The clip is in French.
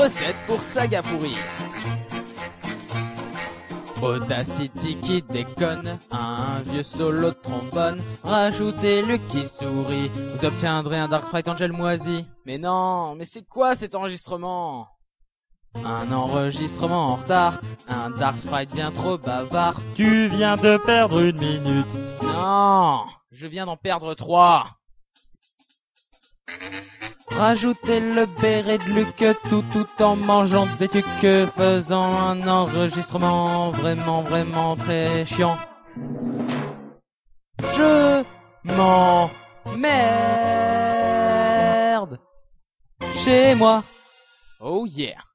recette pour saga pourri. Audacity qui déconne, un vieux solo de trombone, rajoutez le qui sourit, vous obtiendrez un Dark Sprite Angel moisi. Mais non, mais c'est quoi cet enregistrement? Un enregistrement en retard, un Dark Sprite bien trop bavard. Tu viens de perdre une minute. Non, je viens d'en perdre trois. Rajoutez le béret de Luc tout tout en mangeant des tucs, faisant un enregistrement vraiment vraiment très chiant. Je m'emmerde chez moi. Oh yeah.